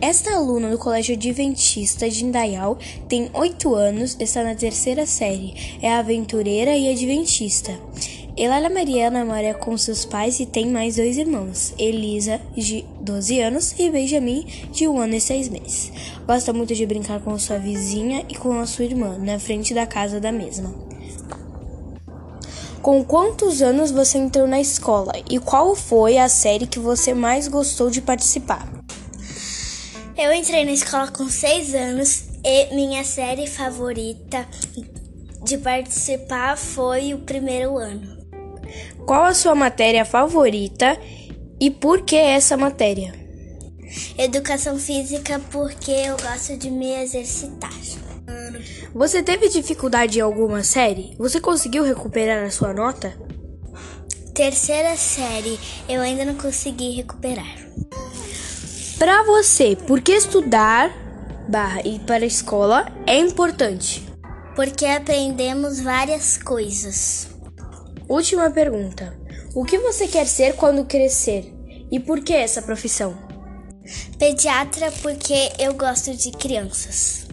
Esta aluna do Colégio Adventista de Indaial tem 8 anos, está na terceira série, é aventureira e adventista. Elália Mariana mora com seus pais e tem mais dois irmãos, Elisa, de 12 anos, e Benjamin, de 1 ano e 6 meses. Gosta muito de brincar com sua vizinha e com a sua irmã, na frente da casa da mesma. Com quantos anos você entrou na escola e qual foi a série que você mais gostou de participar? Eu entrei na escola com 6 anos e minha série favorita de participar foi o primeiro ano. Qual a sua matéria favorita e por que essa matéria? Educação física porque eu gosto de me exercitar. Você teve dificuldade em alguma série? Você conseguiu recuperar a sua nota? Terceira série, eu ainda não consegui recuperar. Para você, por que estudar barra ir para a escola é importante? Porque aprendemos várias coisas. Última pergunta. O que você quer ser quando crescer? E por que essa profissão? Pediatra porque eu gosto de crianças.